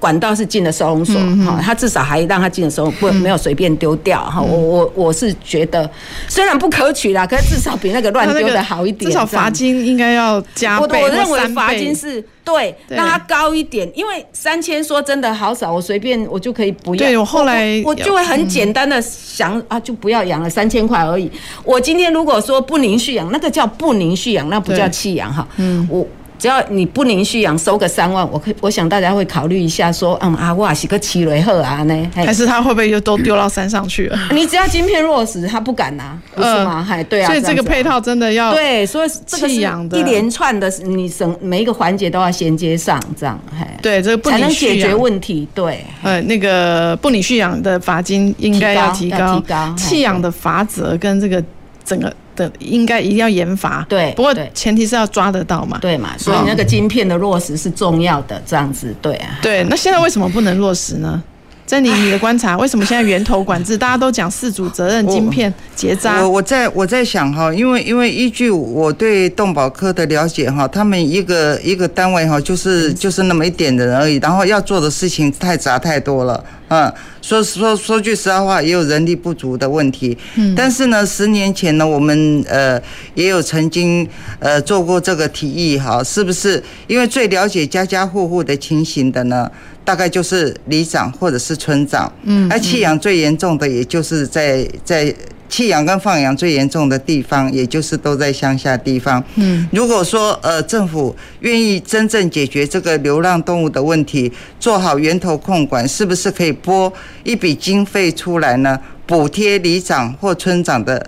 管道是进了收容所，哈，他至少还让他进的时候不没有随便丢掉，哈，我我我是觉得虽然不可取啦，可是至少比那个乱丢的好一点。至少罚金应该要加倍，我认为罚金是对，让它高一点，因为三千说真的好少，我随便我就可以不要。对，我后来我就会很简单的想啊，就不要养了，三千块而已。我今天如果说不宁续养，那个叫不宁续养，那不叫弃养哈。嗯，我。只要你不宁续养，收个三万，我可我想大家会考虑一下，说，嗯啊，哇是个奇雷赫啊呢，还是他会不会又都丢到山上去了？你只要晶片落实，他不敢拿，不是吗？嗨、呃，对啊。所以这个配套真的要对，所以这个是一连串的，你省每一个环节都要衔接上，这样，嗨，对，这个不才能解决问题。对，呃，那个不宁续养的罚金应该要提高，提高弃养的罚则跟这个整个。应该一定要严罚，对，不过前提是要抓得到嘛，对嘛，所以那个晶片的落实是重要的，这样子，对啊，对，那现在为什么不能落实呢？在你你的观察，为什么现在源头管制，大家都讲四组责任、晶片结扎？我我在我在想哈，因为因为依据我对动保科的了解哈，他们一个一个单位哈，就是就是那么一点人而已，然后要做的事情太杂太多了，嗯，说说说句实在话，也有人力不足的问题。嗯，但是呢，十年前呢，我们呃也有曾经呃做过这个提议哈，是不是？因为最了解家家户户的情形的呢？大概就是里长或者是村长，嗯，而弃养最严重的，也就是在在弃养跟放养最严重的地方，也就是都在乡下地方。嗯，如果说呃政府愿意真正解决这个流浪动物的问题，做好源头控管，是不是可以拨一笔经费出来呢？补贴里长或村长的，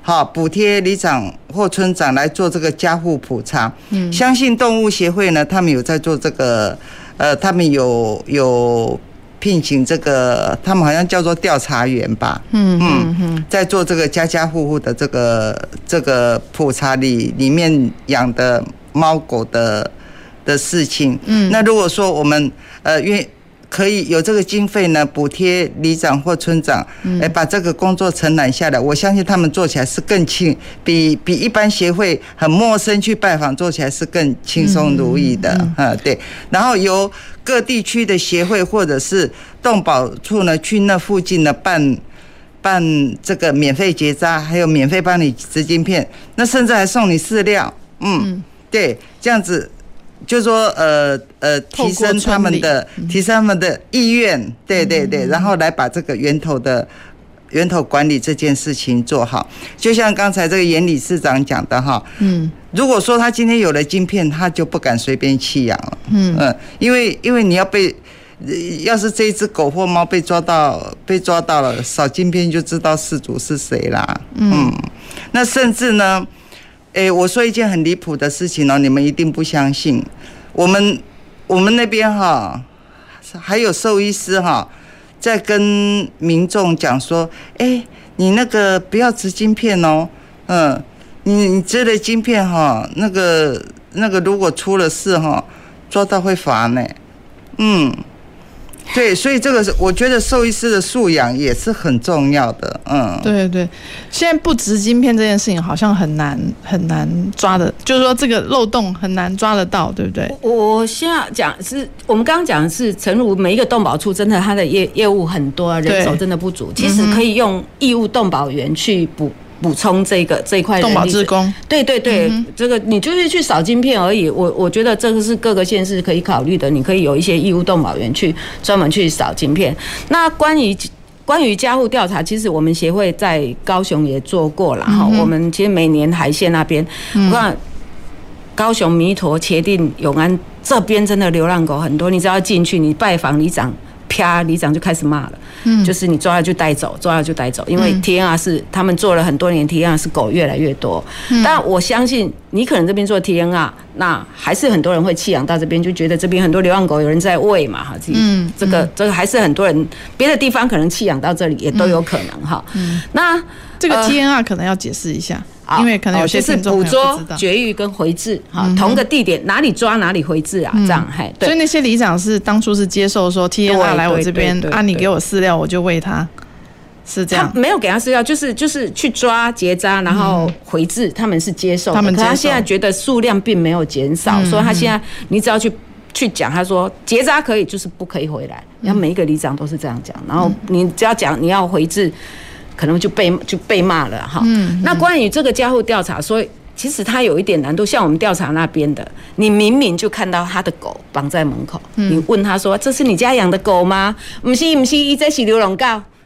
好，补贴里长或村长来做这个家户普查。嗯，相信动物协会呢，他们有在做这个。呃，他们有有聘请这个，他们好像叫做调查员吧，嗯嗯嗯，在做这个家家户户的这个这个普查里里面养的猫狗的的事情，嗯，那如果说我们呃愿意。可以有这个经费呢，补贴里长或村长，来把这个工作承揽下来。我相信他们做起来是更轻，比比一般协会很陌生去拜访做起来是更轻松如意的。啊，对。然后由各地区的协会或者是动保处呢，去那附近呢办办这个免费结扎，还有免费帮你植晶片，那甚至还送你饲料。嗯，对，这样子。就是说，呃呃，提升他们的，提升他们的意愿，对对对，然后来把这个源头的源头管理这件事情做好。就像刚才这个严理事长讲的哈，嗯，如果说他今天有了晶片，他就不敢随便弃养了，嗯。嗯，因为因为你要被，要是这一只狗或猫被抓到被抓到了，扫晶片就知道事主是谁啦，嗯，那甚至呢。哎，我说一件很离谱的事情哦，你们一定不相信。我们我们那边哈，还有兽医师哈，在跟民众讲说，哎，你那个不要植晶片哦，嗯，你你植了晶片哈，那个那个如果出了事哈，抓到会罚呢，嗯。对，所以这个是我觉得兽医师的素养也是很重要的，嗯，对对，现在不植晶片这件事情好像很难很难抓的，就是说这个漏洞很难抓得到，对不对？我现在讲是我们刚刚讲的是，诚如每一个动保处真的他的业业务很多，人手真的不足，其实可以用义务动保员去补。补充这个这一块动保志工，对对对，嗯、这个你就是去扫晶片而已。我我觉得这个是各个县市可以考虑的，你可以有一些义务动保员去专门去扫晶片。那关于关于家户调查，其实我们协会在高雄也做过了哈。嗯、我们其实每年海线那边，我看高雄弥陀、茄定、永安这边真的流浪狗很多。你只要进去，你拜访里长。啪！里长就开始骂了，嗯，就是你抓了就带走，抓了就带走，因为 TNR 是他们做了很多年，TNR 是狗越来越多，但我相信你可能这边做 TNR，那还是很多人会弃养到这边，就觉得这边很多流浪狗有人在喂嘛，哈，嗯，这个这个还是很多人别的地方可能弃养到这里也都有可能哈，嗯，那这个 TNR 可能要解释一下。因为可能有些是捕捉、绝育跟回治，哈，同个地点哪里抓哪里回治啊，这样嘿。所以那些里长是当初是接受说 TNR 来我这边啊，你给我饲料我就喂它，是这样。没有给他饲料，就是就是去抓结扎，然后回治，他们是接受。他们他现在觉得数量并没有减少，所以他现在你只要去去讲，他说结扎可以，就是不可以回来。然后每一个里长都是这样讲，然后你只要讲你要回治。可能就被就被骂了哈。嗯，那关于这个家户调查，所以其实他有一点难度。像我们调查那边的，你明明就看到他的狗绑在门口，你问他说：“这是你家养的狗吗？”不是，不是，伊这是流浪狗，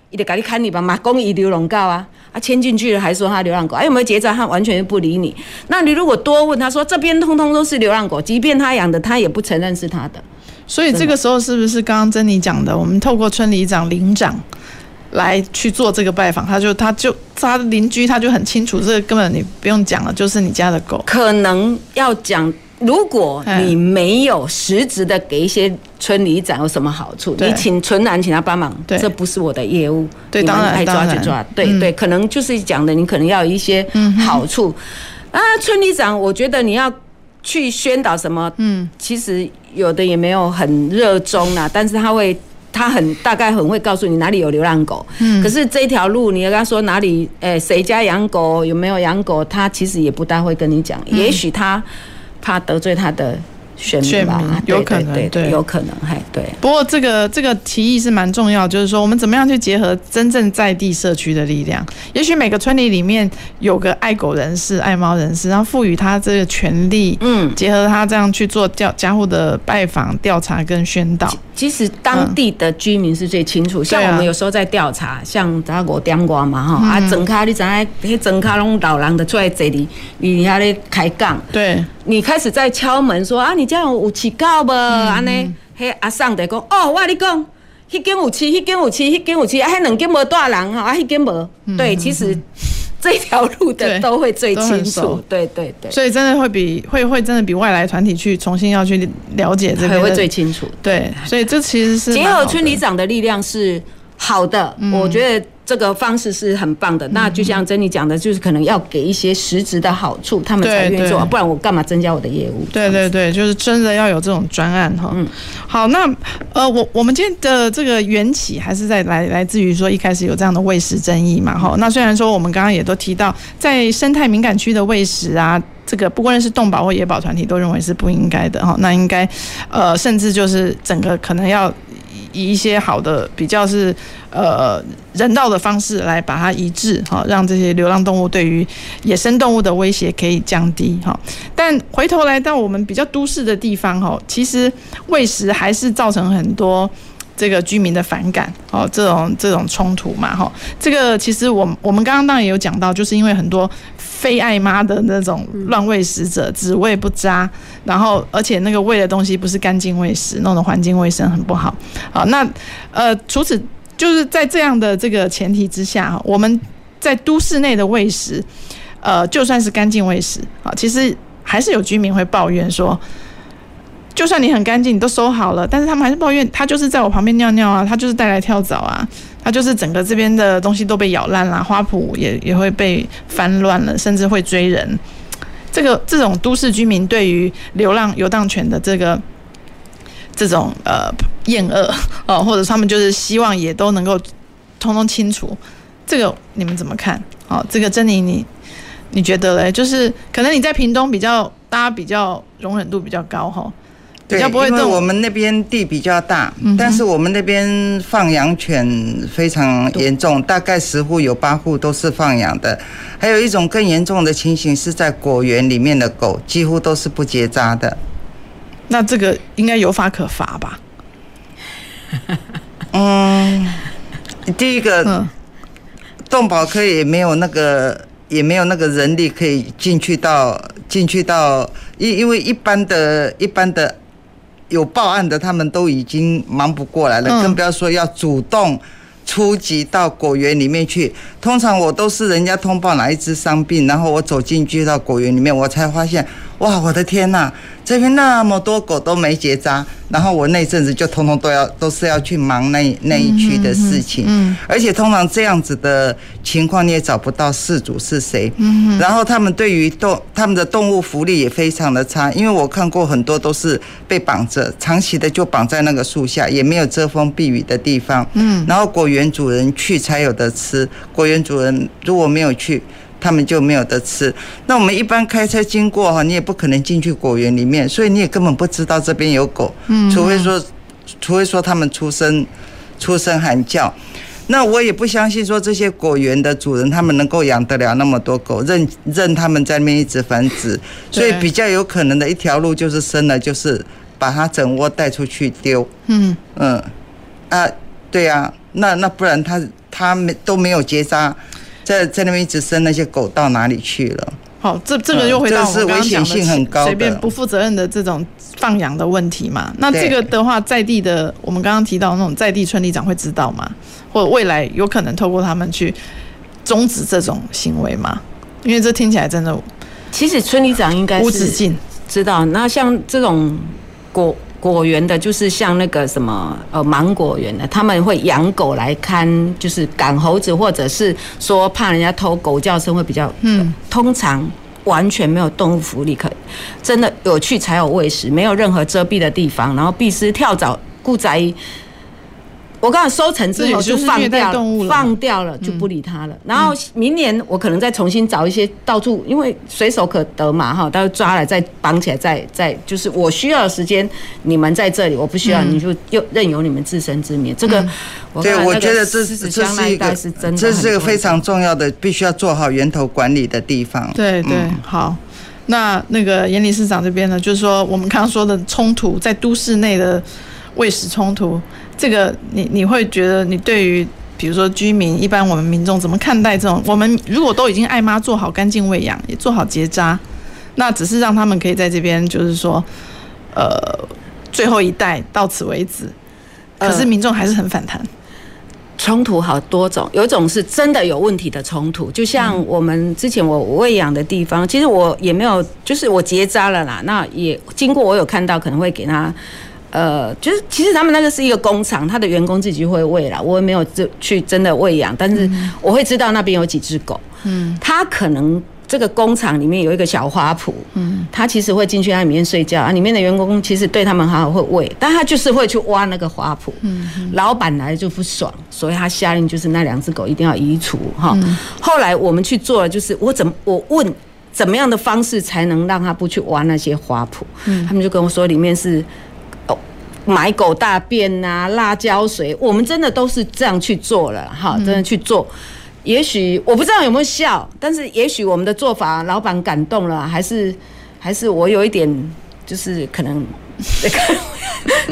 伊就赶紧看你吧，马公伊流浪狗啊，啊牵进去了还说他流浪狗，哎有没有结扎？他完全不理你。那你如果多问他说，这边通通都是流浪狗，即便他养的，他也不承认是他的。所以这个时候是不是刚刚珍妮讲的？我们透过村里长、邻长。来去做这个拜访，他就他就他的邻居，他就很清楚，这个根本你不用讲了，就是你家的狗。可能要讲，如果你没有实质的给一些村里长有什么好处，你请村男请他帮忙，这不是我的业务。对，当然爱抓就抓。对对，可能就是讲的，你可能要有一些好处。啊，村里长，我觉得你要去宣导什么，嗯，其实有的也没有很热衷啦，但是他会。他很大概很会告诉你哪里有流浪狗，嗯，可是这条路你要跟他说哪里，诶，谁家养狗有没有养狗，他其实也不大会跟你讲，也许他怕得罪他的。选民吧，有可能，对，对，有可能，嘿，对。不过这个这个提议是蛮重要，就是说我们怎么样去结合真正在地社区的力量？也许每个村里里面有个爱狗人士、爱猫人士，然后赋予他这个权利，嗯，结合他这样去做调家户的拜访、调查跟宣导。其实当地的居民是最清楚，像我们有时候在调查，像咱五点外嘛，哈，啊，整卡你知影，迄整卡拢老人的出来这里，你遐咧开讲，对。你开始在敲门说啊，你家有有饲狗无？安尼，迄阿桑在讲哦，我跟你讲，迄间有饲，迄间有饲，迄间有饲，啊，迄两间无大人哈，啊，迄间无。对，其实这条路的都会最清楚。对对对。所以真的会比会会真的比外来团体去重新要去了解这个会最清楚。对，所以这其实是结合村里长的力量是好的，我觉得。这个方式是很棒的，那就像珍妮讲的，就是可能要给一些实质的好处，他们才愿意做，不然我干嘛增加我的业务？对对对，就是真的要有这种专案哈。嗯，好，那呃，我我们今天的这个缘起还是在来来自于说一开始有这样的喂食争议嘛哈。那虽然说我们刚刚也都提到，在生态敏感区的喂食啊，这个不管是动保或野保团体都认为是不应该的哈。那应该呃，甚至就是整个可能要。以一些好的比较是呃人道的方式来把它移置哈，让这些流浪动物对于野生动物的威胁可以降低哈。但回头来到我们比较都市的地方哈，其实喂食还是造成很多这个居民的反感哦，这种这种冲突嘛哈。这个其实我我们刚刚当然也有讲到，就是因为很多。非爱妈的那种乱喂食者，只喂不扎，然后而且那个喂的东西不是干净喂食，弄得环境卫生很不好。好，那呃，除此就是在这样的这个前提之下，我们在都市内的喂食，呃，就算是干净喂食啊，其实还是有居民会抱怨说，就算你很干净，你都收好了，但是他们还是抱怨，他就是在我旁边尿尿啊，他就是带来跳蚤啊，他就是整个这边的东西都被咬烂了，花圃也也会被翻乱了，甚至会追人。这个这种都市居民对于流浪游荡犬的这个这种呃厌恶哦，或者他们就是希望也都能够通通清除，这个你们怎么看？哦，这个珍妮你你觉得嘞？就是可能你在屏东比较大家比较容忍度比较高哈。对，因为我们那边地比较大，嗯、但是我们那边放养犬非常严重，大概十户有八户都是放养的。还有一种更严重的情形是在果园里面的狗，几乎都是不结扎的。那这个应该有法可罚吧？嗯，第一个，动保科也没有那个，也没有那个人力可以进去到进去到，因因为一般的一般的。有报案的，他们都已经忙不过来了，更不要说要主动出击到果园里面去。通常我都是人家通报哪一只伤病，然后我走进去到果园里面，我才发现，哇，我的天呐！这边那么多狗都没结扎，然后我那阵子就通通都要都是要去忙那那一区的事情，嗯，而且通常这样子的情况你也找不到事主是谁，嗯，然后他们对于动他们的动物福利也非常的差，因为我看过很多都是被绑着，长期的就绑在那个树下，也没有遮风避雨的地方，嗯，然后果园主人去才有得吃，果园主人如果没有去。他们就没有得吃。那我们一般开车经过哈，你也不可能进去果园里面，所以你也根本不知道这边有狗。嗯，除非说，除非说他们出声出声喊叫。那我也不相信说这些果园的主人他们能够养得了那么多狗，任任他们在那边一直繁殖。所以比较有可能的一条路就是生了，就是把它整窝带出去丢。嗯嗯啊，对呀、啊，那那不然他他没都没有结扎。在在那边一直生那些狗到哪里去了？好，这这个又回到我们刚刚讲的，危险性很高，随便不负责任的这种放养的问题嘛。那这个的话，在地的我们刚刚提到那种在地村里长会知道吗？或者未来有可能透过他们去终止这种行为吗？因为这听起来真的，其实村里长应该是无止境知道。那像这种果。果园的，就是像那个什么呃芒果园的，他们会养狗来看，就是赶猴子，或者是说怕人家偷狗叫声会比较。嗯，通常完全没有动物福利可，真的有趣才有喂食，没有任何遮蔽的地方，然后必须跳蚤、故宅。我刚刚收成之后就放掉了，放掉了就不理它了。然后明年我可能再重新找一些到处，因为随手可得嘛哈，到时候抓来再绑起来，再再就是我需要的时间，你们在这里，我不需要，你就又任由你们自生自灭。这个，对，我觉得这是这是一个，这是一个非常重要的，必须要做好源头管理的地方。对对，好。那那个严理事长这边呢，就是说我们刚刚说的冲突，在都市内的喂食冲突。这个你你会觉得你对于比如说居民一般我们民众怎么看待这种？我们如果都已经爱妈做好干净喂养，也做好结扎，那只是让他们可以在这边就是说，呃，最后一代到此为止。可是民众还是很反弹。冲突好多种，有一种是真的有问题的冲突，就像我们之前我喂养的地方，其实我也没有，就是我结扎了啦，那也经过我有看到可能会给他。呃，就是其实他们那个是一个工厂，他的员工自己就会喂啦，我也没有去真的喂养，但是我会知道那边有几只狗。嗯，他可能这个工厂里面有一个小花圃，嗯，他其实会进去那里面睡觉啊，里面的员工其实对他们好好会喂，但他就是会去挖那个花圃。嗯，老板来就不爽，所以他下令就是那两只狗一定要移除哈。后来我们去做了，就是我怎么我问怎么样的方式才能让他不去挖那些花圃？嗯，他们就跟我说里面是。买狗大便呐、啊，辣椒水，我们真的都是这样去做了哈，真的去做。也许我不知道有没有效，但是也许我们的做法老板感动了，还是还是我有一点就是可能，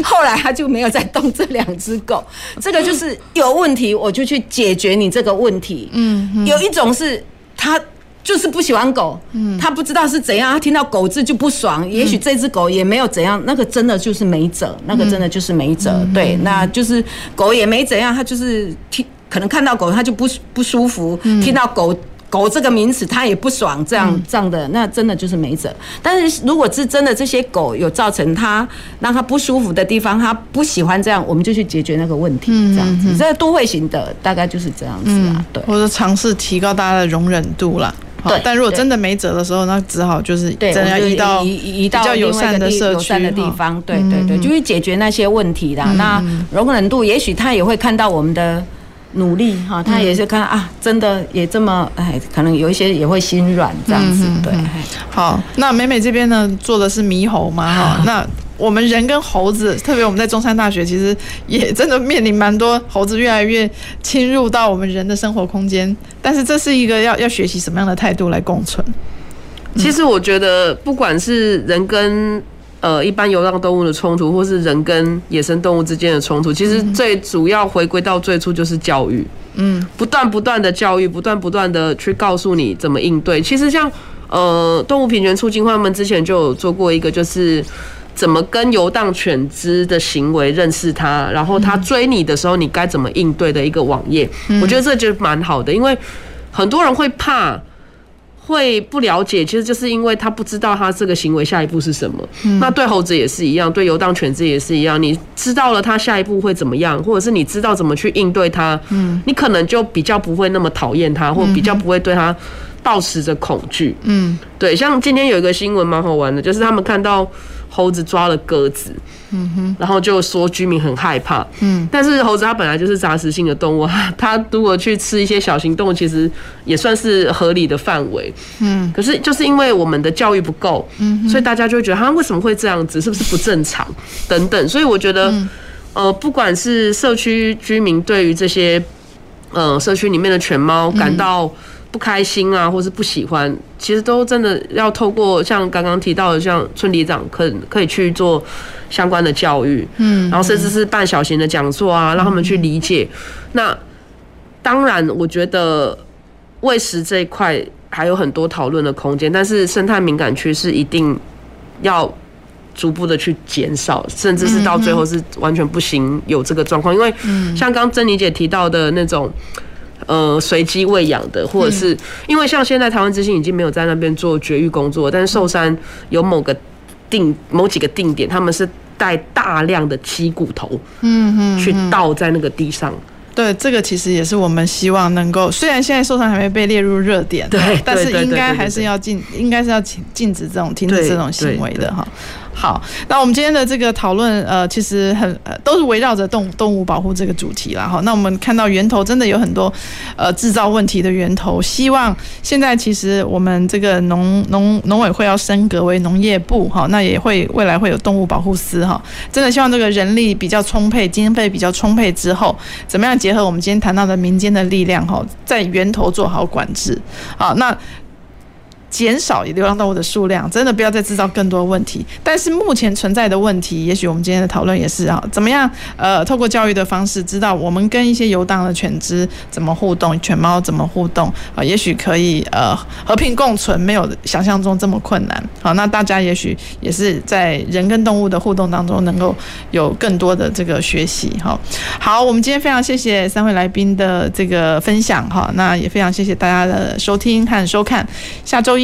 后来他就没有再动这两只狗。这个就是有问题，我就去解决你这个问题。嗯，有一种是他。就是不喜欢狗，他不知道是怎样，他听到狗字就不爽。也许这只狗也没有怎样，那个真的就是没辙，那个真的就是没辙。对，那就是狗也没怎样，他就是听可能看到狗他就不不舒服，听到狗狗这个名词，它也不爽，这样、嗯、这样的，那真的就是没辙。但是如果是真的这些狗有造成它让它不舒服的地方，它不喜欢这样，我们就去解决那个问题，这样子。这、嗯、都会型的大概就是这样子啊，对。或者尝试提高大家的容忍度啦。对，但如果真的没辙的时候，那只好就是真的要移到移移到比较友善的社区的地方。对对对，就去解决那些问题啦。那容忍度，也许他也会看到我们的努力哈，他也是看啊，真的也这么哎，可能有一些也会心软这样子。对，好，那美美这边呢，做的是猕猴嘛哈，那。我们人跟猴子，特别我们在中山大学，其实也真的面临蛮多猴子越来越侵入到我们人的生活空间。但是这是一个要要学习什么样的态度来共存？其实我觉得，不管是人跟呃一般流浪动物的冲突，或是人跟野生动物之间的冲突，其实最主要回归到最初就是教育。嗯，不断不断的教育，不断不断的去告诉你怎么应对。其实像呃动物平权促进会，他们之前就有做过一个，就是。怎么跟游荡犬只的行为认识它，然后它追你的时候，你该怎么应对的一个网页，我觉得这就蛮好的，因为很多人会怕，会不了解，其实就是因为他不知道他这个行为下一步是什么。那对猴子也是一样，对游荡犬只也是一样，你知道了他下一步会怎么样，或者是你知道怎么去应对它，你可能就比较不会那么讨厌它，或比较不会对它抱持着恐惧。嗯，对，像今天有一个新闻蛮好玩的，就是他们看到。猴子抓了鸽子，嗯哼，然后就说居民很害怕，嗯，但是猴子它本来就是杂食性的动物，它 如果去吃一些小型动物，其实也算是合理的范围，嗯，可是就是因为我们的教育不够，嗯，所以大家就会觉得它为什么会这样子，是不是不正常？等等，所以我觉得，呃，不管是社区居民对于这些，呃，社区里面的犬猫感到。不开心啊，或是不喜欢，其实都真的要透过像刚刚提到的，像村里长可可以去做相关的教育，嗯，然后甚至是办小型的讲座啊，让他们去理解。那当然，我觉得喂食这一块还有很多讨论的空间，但是生态敏感区是一定要逐步的去减少，甚至是到最后是完全不行有这个状况，因为像刚珍妮姐提到的那种。呃，随机喂养的，或者是因为像现在台湾之星已经没有在那边做绝育工作，但是寿山有某个定某几个定点，他们是带大量的鸡骨头，嗯嗯，去倒在那个地上。对，这个其实也是我们希望能够，虽然现在寿山还没被列入热点，对，但是应该还是要禁，应该是要禁禁止这种停止这种行为的哈。好，那我们今天的这个讨论，呃，其实很呃都是围绕着动动物保护这个主题啦。哈。那我们看到源头真的有很多呃制造问题的源头，希望现在其实我们这个农农农委会要升格为农业部哈，那也会未来会有动物保护司哈。真的希望这个人力比较充沛，经费比较充沛之后，怎么样结合我们今天谈到的民间的力量哈，在源头做好管制。好，那。减少流浪动物的数量，真的不要再制造更多问题。但是目前存在的问题，也许我们今天的讨论也是啊，怎么样？呃，透过教育的方式，知道我们跟一些游荡的犬只怎么互动，犬猫怎么互动啊？也许可以呃和平共存，没有想象中这么困难。好，那大家也许也是在人跟动物的互动当中，能够有更多的这个学习。哈，好，我们今天非常谢谢三位来宾的这个分享。哈，那也非常谢谢大家的收听和收看。下周一